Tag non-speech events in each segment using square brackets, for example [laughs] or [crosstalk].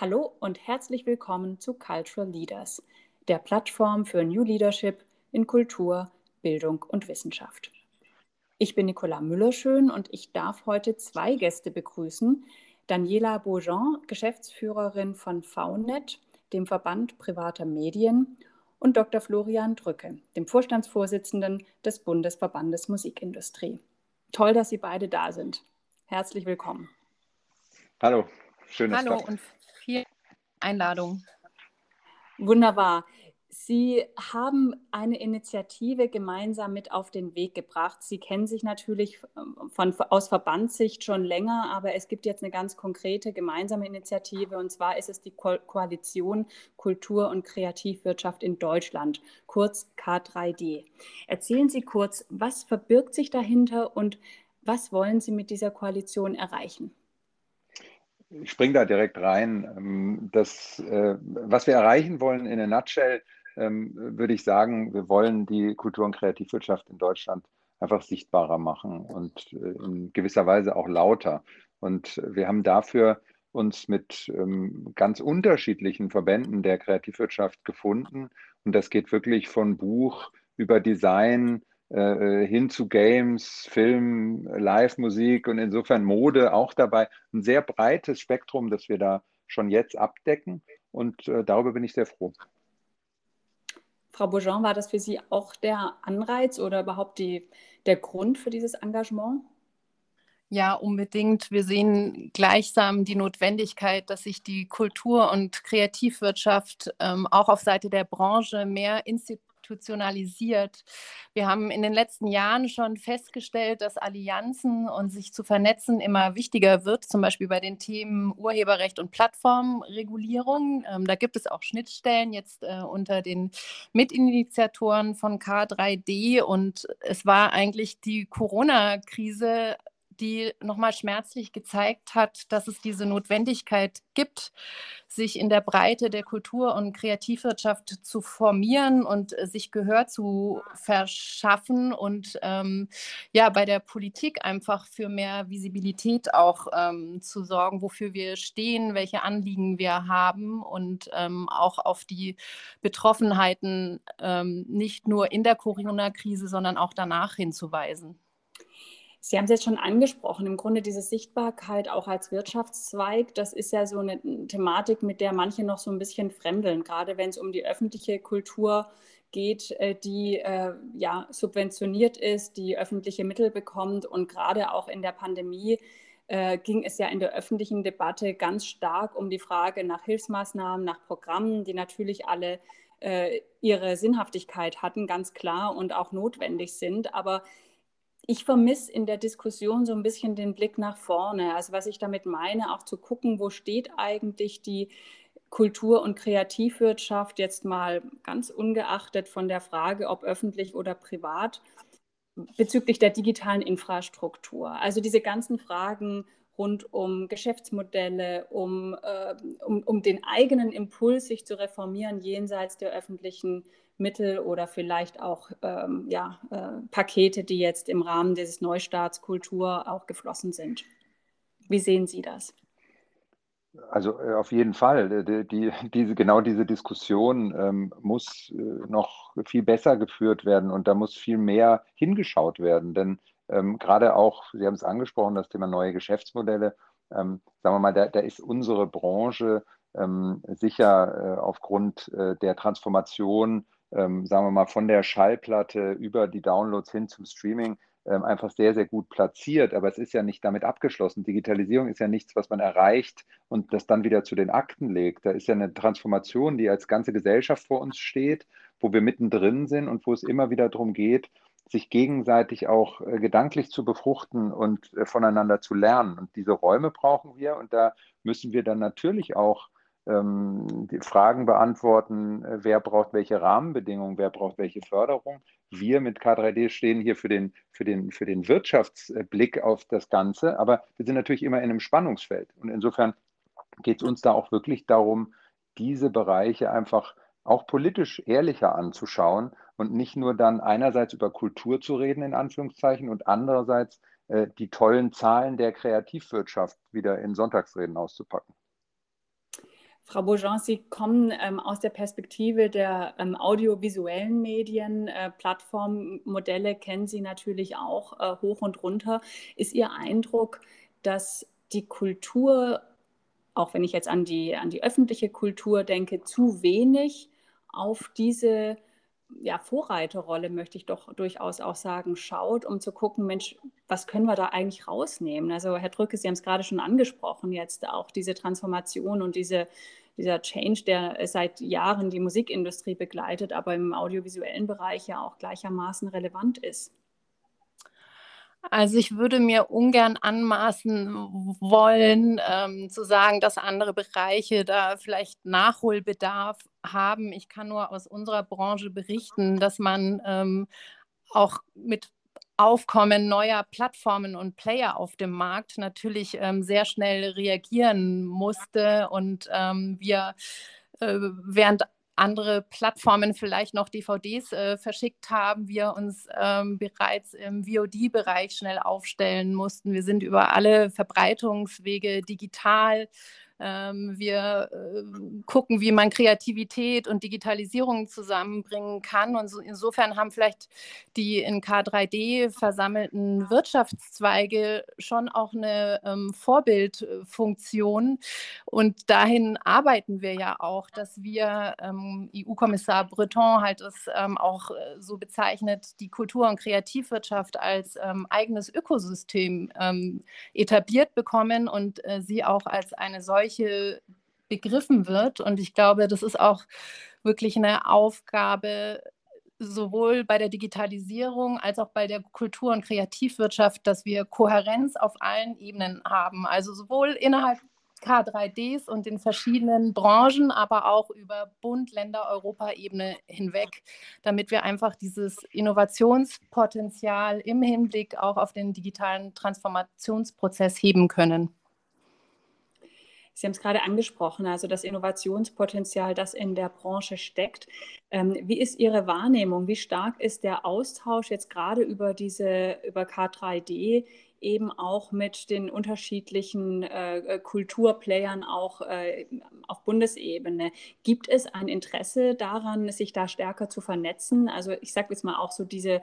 Hallo und herzlich willkommen zu Cultural Leaders, der Plattform für New Leadership in Kultur, Bildung und Wissenschaft. Ich bin Nicola Müllerschön und ich darf heute zwei Gäste begrüßen. Daniela Beaujean, Geschäftsführerin von VNet, dem Verband privater Medien, und Dr. Florian Drücke, dem Vorstandsvorsitzenden des Bundesverbandes Musikindustrie. Toll, dass Sie beide da sind. Herzlich willkommen. Hallo, schön, dass Hallo und vielen Einladung. Wunderbar. Sie haben eine Initiative gemeinsam mit auf den Weg gebracht. Sie kennen sich natürlich ähm, von, aus Verbandssicht schon länger, aber es gibt jetzt eine ganz konkrete gemeinsame Initiative und zwar ist es die Ko Koalition Kultur- und Kreativwirtschaft in Deutschland, kurz K3D. Erzählen Sie kurz, was verbirgt sich dahinter und was wollen Sie mit dieser Koalition erreichen? Ich springe da direkt rein. Ähm, das, äh, was wir erreichen wollen in a nutshell, ähm, würde ich sagen, wir wollen die Kultur- und Kreativwirtschaft in Deutschland einfach sichtbarer machen und äh, in gewisser Weise auch lauter. Und wir haben dafür uns mit ähm, ganz unterschiedlichen Verbänden der Kreativwirtschaft gefunden. Und das geht wirklich von Buch über Design äh, hin zu Games, Film, Live-Musik und insofern Mode auch dabei. Ein sehr breites Spektrum, das wir da schon jetzt abdecken. Und äh, darüber bin ich sehr froh. Frau Beaujean, war das für Sie auch der Anreiz oder überhaupt die, der Grund für dieses Engagement? Ja, unbedingt. Wir sehen gleichsam die Notwendigkeit, dass sich die Kultur- und Kreativwirtschaft ähm, auch auf Seite der Branche mehr institutionalisiert institutionalisiert. Wir haben in den letzten Jahren schon festgestellt, dass Allianzen und sich zu vernetzen immer wichtiger wird, zum Beispiel bei den Themen Urheberrecht und Plattformregulierung. Ähm, da gibt es auch Schnittstellen jetzt äh, unter den Mitinitiatoren von K3D und es war eigentlich die Corona-Krise die nochmal schmerzlich gezeigt hat, dass es diese Notwendigkeit gibt, sich in der Breite der Kultur- und Kreativwirtschaft zu formieren und äh, sich Gehör zu verschaffen und ähm, ja, bei der Politik einfach für mehr Visibilität auch ähm, zu sorgen, wofür wir stehen, welche Anliegen wir haben und ähm, auch auf die Betroffenheiten ähm, nicht nur in der Corona-Krise, sondern auch danach hinzuweisen. Sie haben es jetzt schon angesprochen, im Grunde diese Sichtbarkeit auch als Wirtschaftszweig, das ist ja so eine Thematik, mit der manche noch so ein bisschen fremdeln, gerade wenn es um die öffentliche Kultur geht, äh, die äh, ja subventioniert ist, die öffentliche Mittel bekommt und gerade auch in der Pandemie äh, ging es ja in der öffentlichen Debatte ganz stark um die Frage nach Hilfsmaßnahmen, nach Programmen, die natürlich alle äh, ihre Sinnhaftigkeit hatten, ganz klar und auch notwendig sind. Aber ich vermisse in der Diskussion so ein bisschen den Blick nach vorne. Also was ich damit meine, auch zu gucken, wo steht eigentlich die Kultur- und Kreativwirtschaft jetzt mal ganz ungeachtet von der Frage, ob öffentlich oder privat, bezüglich der digitalen Infrastruktur. Also diese ganzen Fragen rund um Geschäftsmodelle, um, äh, um, um den eigenen Impuls, sich zu reformieren jenseits der öffentlichen Mittel oder vielleicht auch ähm, ja, äh, Pakete, die jetzt im Rahmen dieses Neustarts Kultur auch geflossen sind. Wie sehen Sie das? Also äh, auf jeden Fall. Die, die, diese, genau diese Diskussion ähm, muss äh, noch viel besser geführt werden und da muss viel mehr hingeschaut werden. Denn ähm, gerade auch, Sie haben es angesprochen, das Thema neue Geschäftsmodelle, ähm, sagen wir mal, da, da ist unsere Branche ähm, sicher äh, aufgrund äh, der Transformation ähm, sagen wir mal, von der Schallplatte über die Downloads hin zum Streaming ähm, einfach sehr, sehr gut platziert. Aber es ist ja nicht damit abgeschlossen. Digitalisierung ist ja nichts, was man erreicht und das dann wieder zu den Akten legt. Da ist ja eine Transformation, die als ganze Gesellschaft vor uns steht, wo wir mittendrin sind und wo es immer wieder darum geht, sich gegenseitig auch äh, gedanklich zu befruchten und äh, voneinander zu lernen. Und diese Räume brauchen wir und da müssen wir dann natürlich auch ähm, Fragen beantworten, äh, wer braucht welche Rahmenbedingungen, wer braucht welche Förderung. Wir mit K3D stehen hier für den, für den, für den Wirtschaftsblick auf das Ganze, aber wir sind natürlich immer in einem Spannungsfeld. Und insofern geht es uns da auch wirklich darum, diese Bereiche einfach auch politisch ehrlicher anzuschauen und nicht nur dann einerseits über Kultur zu reden, in Anführungszeichen, und andererseits äh, die tollen Zahlen der Kreativwirtschaft wieder in Sonntagsreden auszupacken. Frau Beaujean, Sie kommen ähm, aus der Perspektive der ähm, audiovisuellen Medien. Äh, Plattformmodelle kennen Sie natürlich auch äh, hoch und runter. Ist Ihr Eindruck, dass die Kultur, auch wenn ich jetzt an die, an die öffentliche Kultur denke, zu wenig auf diese ja, Vorreiterrolle, möchte ich doch durchaus auch sagen, schaut, um zu gucken, Mensch, was können wir da eigentlich rausnehmen? Also Herr Drücke, Sie haben es gerade schon angesprochen, jetzt auch diese Transformation und diese, dieser Change, der seit Jahren die Musikindustrie begleitet, aber im audiovisuellen Bereich ja auch gleichermaßen relevant ist. Also ich würde mir ungern anmaßen wollen, ähm, zu sagen, dass andere Bereiche da vielleicht Nachholbedarf haben. Ich kann nur aus unserer Branche berichten, dass man ähm, auch mit Aufkommen neuer Plattformen und Player auf dem Markt natürlich ähm, sehr schnell reagieren musste und ähm, wir äh, während andere Plattformen vielleicht noch DVDs äh, verschickt haben, wir uns ähm, bereits im VOD-Bereich schnell aufstellen mussten. Wir sind über alle Verbreitungswege digital wir äh, gucken, wie man Kreativität und Digitalisierung zusammenbringen kann. Und so, insofern haben vielleicht die in K3D versammelten Wirtschaftszweige schon auch eine ähm, Vorbildfunktion. Und dahin arbeiten wir ja auch, dass wir, ähm, EU-Kommissar Breton halt es ähm, auch äh, so bezeichnet, die Kultur- und Kreativwirtschaft als ähm, eigenes Ökosystem ähm, etabliert bekommen und äh, sie auch als eine solche solche begriffen wird. Und ich glaube, das ist auch wirklich eine Aufgabe, sowohl bei der Digitalisierung als auch bei der Kultur- und Kreativwirtschaft, dass wir Kohärenz auf allen Ebenen haben. Also sowohl innerhalb K3Ds und den verschiedenen Branchen, aber auch über Bund, Länder, Europa-Ebene hinweg, damit wir einfach dieses Innovationspotenzial im Hinblick auch auf den digitalen Transformationsprozess heben können. Sie haben es gerade angesprochen, also das Innovationspotenzial, das in der Branche steckt. Ähm, wie ist Ihre Wahrnehmung? Wie stark ist der Austausch jetzt gerade über diese, über K3D eben auch mit den unterschiedlichen äh, Kulturplayern auch äh, auf Bundesebene. Gibt es ein Interesse daran, sich da stärker zu vernetzen? Also ich sage jetzt mal auch so diese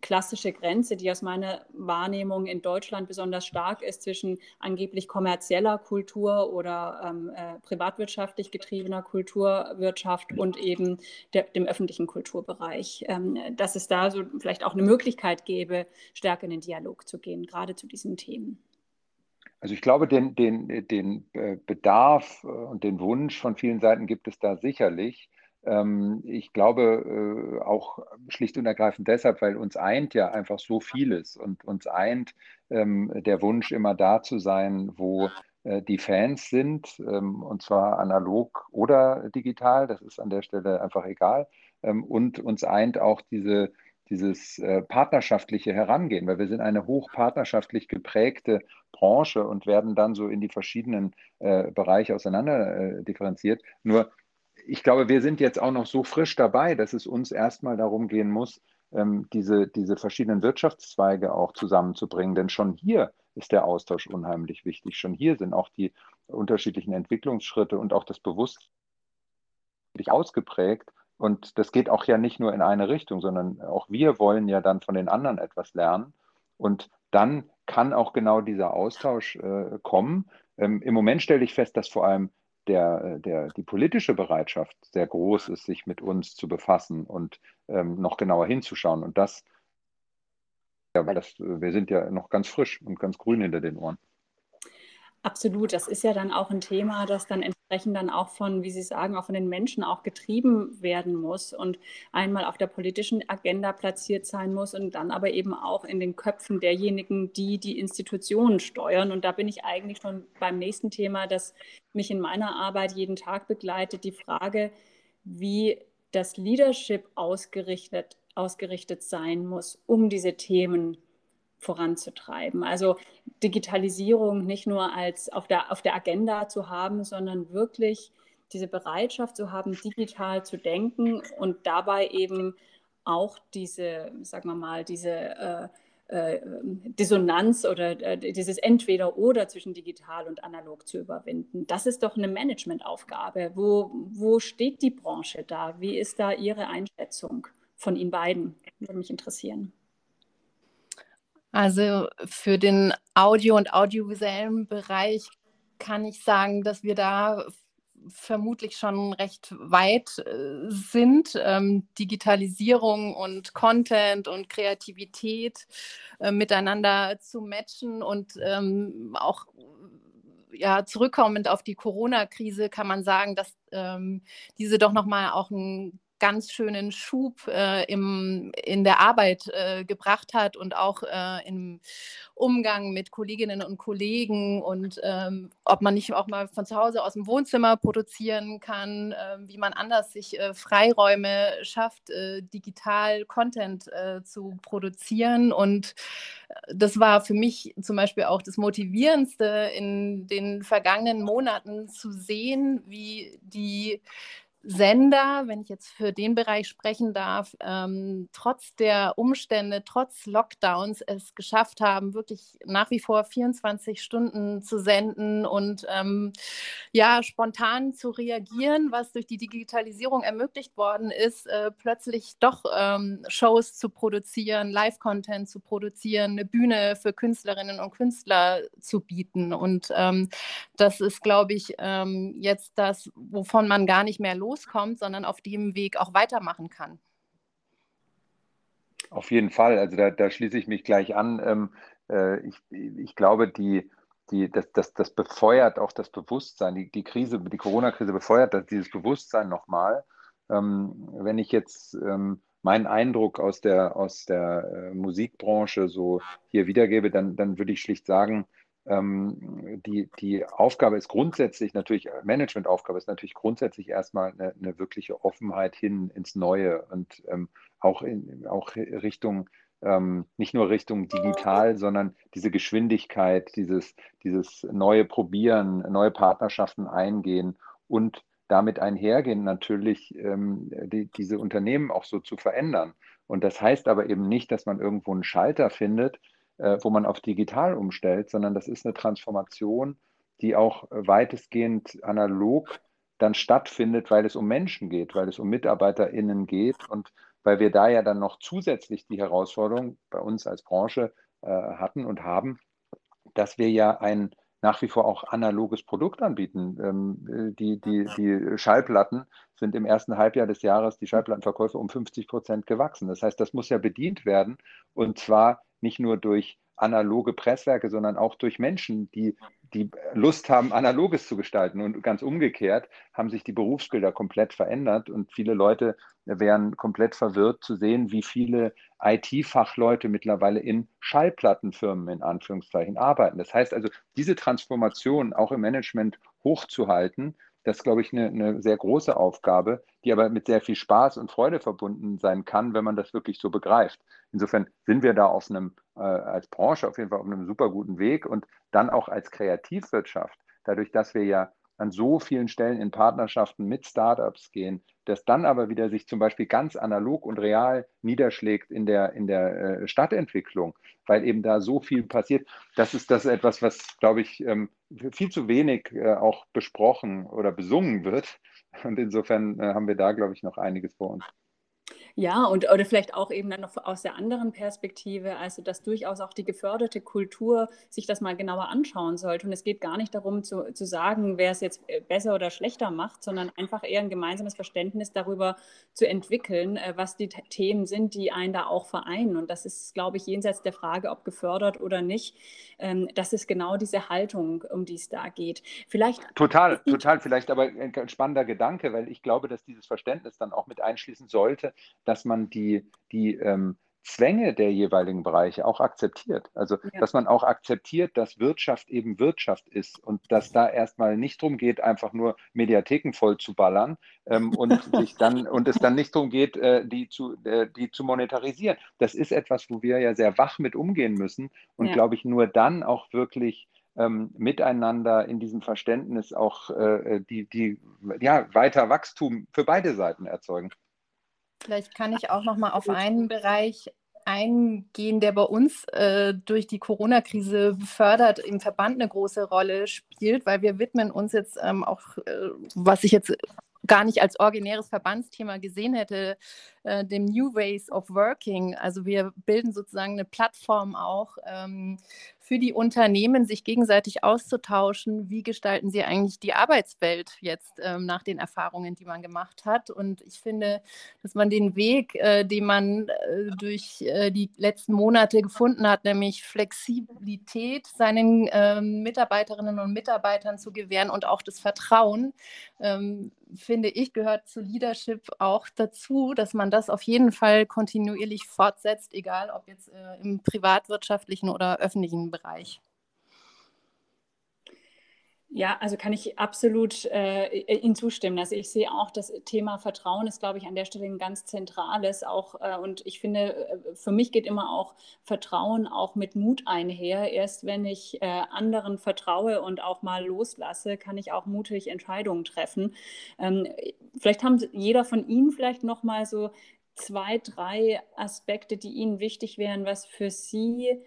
klassische Grenze, die aus meiner Wahrnehmung in Deutschland besonders stark ist zwischen angeblich kommerzieller Kultur oder ähm, äh, privatwirtschaftlich getriebener Kulturwirtschaft und eben der, dem öffentlichen Kulturbereich. Ähm, dass es da so vielleicht auch eine Möglichkeit gäbe, stärker in den Dialog zu gehen, gerade zu diesen Themen. Also ich glaube, den, den, den äh, Bedarf äh, und den Wunsch von vielen Seiten gibt es da sicherlich. Ähm, ich glaube äh, auch schlicht und ergreifend deshalb, weil uns eint ja einfach so vieles und uns eint ähm, der Wunsch, immer da zu sein, wo äh, die Fans sind, ähm, und zwar analog oder digital, das ist an der Stelle einfach egal. Und uns eint auch diese, dieses äh, partnerschaftliche Herangehen, weil wir sind eine hochpartnerschaftlich geprägte Branche und werden dann so in die verschiedenen Bereiche auseinander differenziert. Nur ich glaube, wir sind jetzt auch noch so frisch dabei, dass es uns erstmal darum gehen muss, ähm, diese, diese verschiedenen Wirtschaftszweige auch zusammenzubringen. Denn schon hier ist der Austausch unheimlich wichtig. Schon hier sind auch die unterschiedlichen Entwicklungsschritte und auch das Bewusstsein ausgeprägt. Und das geht auch ja nicht nur in eine Richtung, sondern auch wir wollen ja dann von den anderen etwas lernen. Und dann kann auch genau dieser Austausch äh, kommen. Ähm, Im Moment stelle ich fest, dass vor allem der, äh, der, die politische Bereitschaft sehr groß ist, sich mit uns zu befassen und ähm, noch genauer hinzuschauen. Und das, ja, das, wir sind ja noch ganz frisch und ganz grün hinter den Ohren. Absolut, das ist ja dann auch ein Thema, das dann entsprechend dann auch von, wie Sie sagen, auch von den Menschen auch getrieben werden muss und einmal auf der politischen Agenda platziert sein muss und dann aber eben auch in den Köpfen derjenigen, die die Institutionen steuern. Und da bin ich eigentlich schon beim nächsten Thema, das mich in meiner Arbeit jeden Tag begleitet, die Frage, wie das Leadership ausgerichtet, ausgerichtet sein muss, um diese Themen voranzutreiben. Also Digitalisierung nicht nur als auf der, auf der Agenda zu haben, sondern wirklich diese Bereitschaft zu haben, digital zu denken und dabei eben auch diese, sagen wir mal, diese äh, äh, Dissonanz oder äh, dieses Entweder-Oder zwischen digital und analog zu überwinden. Das ist doch eine Managementaufgabe. Wo, wo steht die Branche da? Wie ist da Ihre Einschätzung von Ihnen beiden? Würde mich interessieren. Also für den Audio- und audiovisuellen Bereich kann ich sagen, dass wir da vermutlich schon recht weit äh, sind. Ähm, Digitalisierung und Content und Kreativität äh, miteinander zu matchen und ähm, auch ja, zurückkommend auf die Corona-Krise kann man sagen, dass ähm, diese doch nochmal auch ein ganz schönen Schub äh, im, in der Arbeit äh, gebracht hat und auch äh, im Umgang mit Kolleginnen und Kollegen und ähm, ob man nicht auch mal von zu Hause aus dem Wohnzimmer produzieren kann, ähm, wie man anders sich äh, Freiräume schafft, äh, digital Content äh, zu produzieren. Und das war für mich zum Beispiel auch das Motivierendste in den vergangenen Monaten zu sehen, wie die Sender, wenn ich jetzt für den Bereich sprechen darf, ähm, trotz der Umstände, trotz Lockdowns es geschafft haben, wirklich nach wie vor 24 Stunden zu senden und ähm, ja, spontan zu reagieren, was durch die Digitalisierung ermöglicht worden ist, äh, plötzlich doch ähm, Shows zu produzieren, Live-Content zu produzieren, eine Bühne für Künstlerinnen und Künstler zu bieten. Und ähm, das ist, glaube ich, ähm, jetzt das, wovon man gar nicht mehr los loskommt, sondern auf dem Weg auch weitermachen kann. Auf jeden Fall, also da, da schließe ich mich gleich an. Ähm, äh, ich, ich glaube, die, die, das, das, das befeuert auch das Bewusstsein. Die, die Krise, die Corona-Krise befeuert das, dieses Bewusstsein nochmal. Ähm, wenn ich jetzt ähm, meinen Eindruck aus der, aus der äh, Musikbranche so hier wiedergebe, dann, dann würde ich schlicht sagen, die, die Aufgabe ist grundsätzlich natürlich, äh, Managementaufgabe ist natürlich grundsätzlich erstmal eine, eine wirkliche Offenheit hin ins Neue und ähm, auch, in, auch Richtung, ähm, nicht nur Richtung digital, sondern diese Geschwindigkeit, dieses, dieses neue Probieren, neue Partnerschaften eingehen und damit einhergehen natürlich ähm, die, diese Unternehmen auch so zu verändern. Und das heißt aber eben nicht, dass man irgendwo einen Schalter findet, äh, wo man auf digital umstellt, sondern das ist eine Transformation, die auch weitestgehend analog dann stattfindet, weil es um Menschen geht, weil es um MitarbeiterInnen geht und weil wir da ja dann noch zusätzlich die Herausforderung bei uns als Branche äh, hatten und haben, dass wir ja ein nach wie vor auch analoges Produkt anbieten. Ähm, die, die, die Schallplatten sind im ersten Halbjahr des Jahres die Schallplattenverkäufe um 50 Prozent gewachsen. Das heißt, das muss ja bedient werden und zwar nicht nur durch analoge Presswerke, sondern auch durch Menschen, die, die Lust haben, analoges zu gestalten. Und ganz umgekehrt haben sich die Berufsbilder komplett verändert und viele Leute wären komplett verwirrt zu sehen, wie viele IT-Fachleute mittlerweile in Schallplattenfirmen in Anführungszeichen arbeiten. Das heißt also, diese Transformation auch im Management hochzuhalten, das ist, glaube ich, eine, eine, sehr große Aufgabe, die aber mit sehr viel Spaß und Freude verbunden sein kann, wenn man das wirklich so begreift. Insofern sind wir da auf einem, äh, als Branche auf jeden Fall auf einem super guten Weg und dann auch als Kreativwirtschaft, dadurch, dass wir ja an so vielen Stellen in Partnerschaften mit Startups gehen, das dann aber wieder sich zum Beispiel ganz analog und real niederschlägt in der, in der äh, Stadtentwicklung, weil eben da so viel passiert. Das ist das etwas, was, glaube ich, ähm, viel zu wenig äh, auch besprochen oder besungen wird. Und insofern äh, haben wir da, glaube ich, noch einiges vor uns. Ja, und oder vielleicht auch eben dann noch aus der anderen Perspektive, also dass durchaus auch die geförderte Kultur sich das mal genauer anschauen sollte. Und es geht gar nicht darum zu, zu sagen, wer es jetzt äh, besser oder schlechter macht, sondern einfach eher ein gemeinsames Verständnis darüber zu entwickeln, äh, was die Themen sind, die einen da auch vereinen. Und das ist, glaube ich, jenseits der Frage, ob gefördert oder nicht. Ähm, das ist genau diese Haltung, um die es da geht. Vielleicht. Total, total. Vielleicht aber ein spannender Gedanke, weil ich glaube, dass dieses Verständnis dann auch mit einschließen sollte, dass man die, die ähm, Zwänge der jeweiligen Bereiche auch akzeptiert. Also, ja. dass man auch akzeptiert, dass Wirtschaft eben Wirtschaft ist und dass da erstmal nicht darum geht, einfach nur Mediatheken voll zu ballern ähm, und [laughs] sich dann und es dann nicht darum geht, äh, die, zu, äh, die zu monetarisieren. Das ist etwas, wo wir ja sehr wach mit umgehen müssen und ja. glaube ich, nur dann auch wirklich ähm, miteinander in diesem Verständnis auch äh, die, die ja, weiter Wachstum für beide Seiten erzeugen. Vielleicht kann ich auch noch mal auf einen Bereich eingehen, der bei uns äh, durch die Corona-Krise befördert im Verband eine große Rolle spielt, weil wir widmen uns jetzt ähm, auch, äh, was ich jetzt gar nicht als originäres Verbandsthema gesehen hätte, äh, dem New Ways of Working. Also wir bilden sozusagen eine Plattform auch ähm, für die Unternehmen, sich gegenseitig auszutauschen. Wie gestalten sie eigentlich die Arbeitswelt jetzt ähm, nach den Erfahrungen, die man gemacht hat? Und ich finde, dass man den Weg, äh, den man äh, durch äh, die letzten Monate gefunden hat, nämlich Flexibilität seinen ähm, Mitarbeiterinnen und Mitarbeitern zu gewähren und auch das Vertrauen, ähm, finde ich, gehört zu Leadership auch dazu, dass man das auf jeden Fall kontinuierlich fortsetzt, egal ob jetzt äh, im privatwirtschaftlichen oder öffentlichen Bereich. Ja, also kann ich absolut äh, Ihnen zustimmen. Also ich sehe auch, das Thema Vertrauen ist, glaube ich, an der Stelle ein ganz zentrales. Auch äh, und ich finde, äh, für mich geht immer auch Vertrauen auch mit Mut einher. Erst wenn ich äh, anderen vertraue und auch mal loslasse, kann ich auch mutig Entscheidungen treffen. Ähm, vielleicht haben jeder von Ihnen vielleicht noch mal so zwei, drei Aspekte, die Ihnen wichtig wären, was für Sie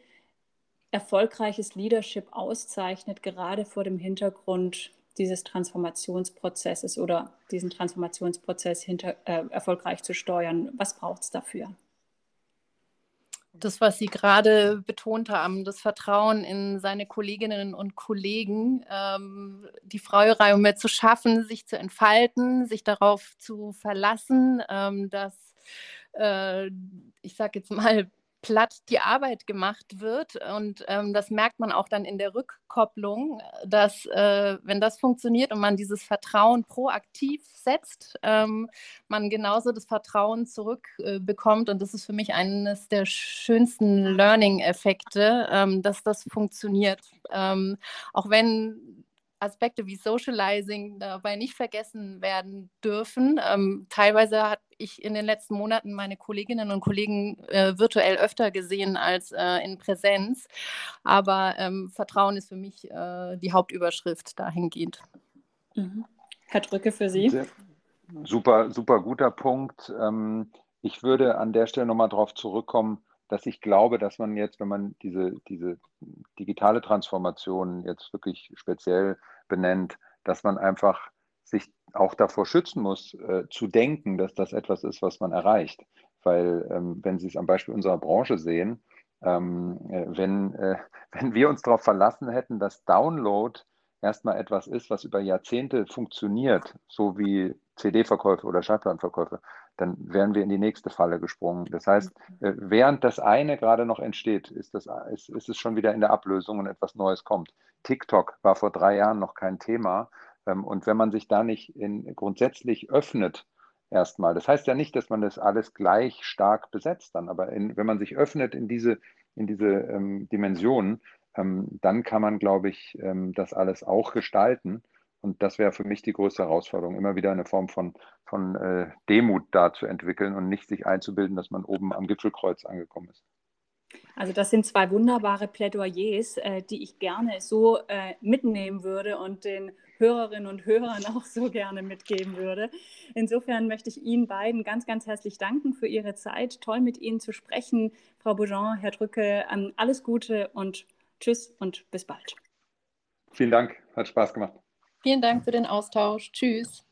erfolgreiches Leadership auszeichnet, gerade vor dem Hintergrund dieses Transformationsprozesses oder diesen Transformationsprozess hinter, äh, erfolgreich zu steuern. Was braucht es dafür? Das, was Sie gerade betont haben, das Vertrauen in seine Kolleginnen und Kollegen, ähm, die Freiräume zu schaffen, sich zu entfalten, sich darauf zu verlassen, ähm, dass äh, ich sage jetzt mal, platt die Arbeit gemacht wird. Und ähm, das merkt man auch dann in der Rückkopplung, dass äh, wenn das funktioniert und man dieses Vertrauen proaktiv setzt, ähm, man genauso das Vertrauen zurückbekommt. Äh, und das ist für mich eines der schönsten Learning-Effekte, ähm, dass das funktioniert. Ähm, auch wenn Aspekte wie Socializing dabei nicht vergessen werden dürfen. Ähm, teilweise habe ich in den letzten Monaten meine Kolleginnen und Kollegen äh, virtuell öfter gesehen als äh, in Präsenz. Aber ähm, Vertrauen ist für mich äh, die Hauptüberschrift dahingehend. Mhm. Herr Drücke für Sie. Sehr, super, super guter Punkt. Ähm, ich würde an der Stelle nochmal darauf zurückkommen, dass ich glaube, dass man jetzt, wenn man diese, diese digitale Transformation jetzt wirklich speziell benennt, dass man einfach sich auch davor schützen muss, äh, zu denken, dass das etwas ist, was man erreicht. Weil, ähm, wenn Sie es am Beispiel unserer Branche sehen, ähm, äh, wenn, äh, [laughs] wenn wir uns darauf verlassen hätten, dass Download erstmal etwas ist, was über Jahrzehnte funktioniert, so wie CD-Verkäufe oder Schallplattenverkäufe, dann wären wir in die nächste Falle gesprungen. Das heißt, mhm. äh, während das eine gerade noch entsteht, ist, das, ist, ist es schon wieder in der Ablösung und etwas Neues kommt. TikTok war vor drei Jahren noch kein Thema. Ähm, und wenn man sich da nicht in, grundsätzlich öffnet, erstmal, das heißt ja nicht, dass man das alles gleich stark besetzt dann, aber in, wenn man sich öffnet in diese, in diese ähm, Dimensionen, ähm, dann kann man, glaube ich, ähm, das alles auch gestalten. Und das wäre für mich die größte Herausforderung, immer wieder eine Form von, von äh, Demut da zu entwickeln und nicht sich einzubilden, dass man oben am Gipfelkreuz angekommen ist. Also das sind zwei wunderbare Plädoyers, äh, die ich gerne so äh, mitnehmen würde und den Hörerinnen und Hörern auch so gerne mitgeben würde. Insofern möchte ich Ihnen beiden ganz, ganz herzlich danken für Ihre Zeit. Toll mit Ihnen zu sprechen. Frau Bougeon, Herr Drücke, ähm, alles Gute und tschüss und bis bald. Vielen Dank, hat Spaß gemacht. Vielen Dank für den Austausch. Tschüss.